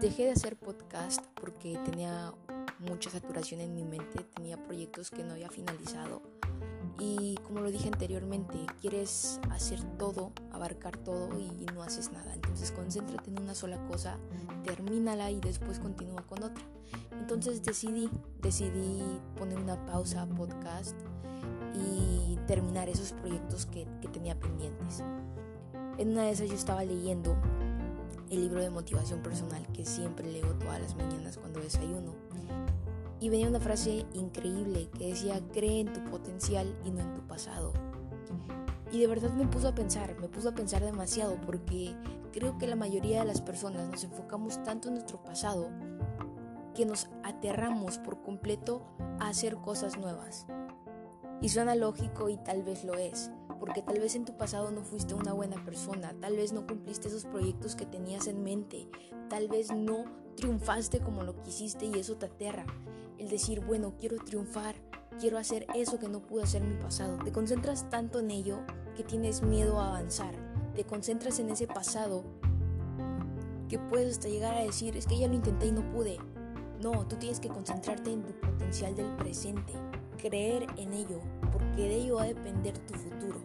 dejé de hacer podcast porque tenía mucha saturación en mi mente, tenía proyectos que no había finalizado y como lo dije anteriormente, quieres hacer todo, abarcar todo y, no haces nada. Entonces concéntrate en una sola cosa, termínala y después continúa con otra. Entonces decidí, decidí poner una pausa a podcast y terminar esos proyectos que, que tenía pendientes. En una de esas yo estaba leyendo libro de motivación personal que siempre leo todas las mañanas cuando desayuno y venía una frase increíble que decía, cree en tu potencial y no en tu pasado. Y de verdad me puso a pensar, me puso a pensar demasiado porque creo que la mayoría de las personas nos enfocamos tanto en nuestro pasado que nos aterramos por completo a hacer cosas nuevas. Y suena lógico y tal vez lo es, porque tal vez en tu pasado no fuiste una buena persona, tal vez no cumpliste esos proyectos que tenías en mente, tal vez no triunfaste como lo quisiste y eso te aterra el decir, bueno, quiero triunfar, quiero hacer eso que no pude hacer en mi pasado. Te concentras tanto en ello que tienes miedo a avanzar. Te concentras en ese pasado que puedes hasta llegar a decir, es que ya lo intenté y no pude. No, tú tienes que concentrarte en tu potencial del presente, creer en ello, de ello va a depender tu futuro.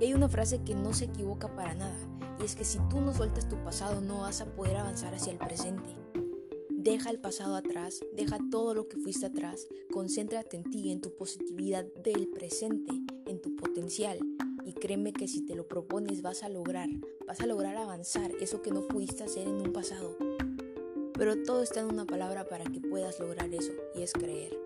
Y hay una frase que no se equivoca para nada, y es que si tú no sueltas tu pasado no vas a poder avanzar hacia el presente. Deja el pasado atrás, deja todo lo que fuiste atrás, concéntrate en ti, en tu positividad del presente, en tu potencial. Y créeme que si te lo propones vas a lograr, vas a lograr avanzar eso que no pudiste hacer en un pasado. Pero todo está en una palabra para que puedas lograr eso, y es creer.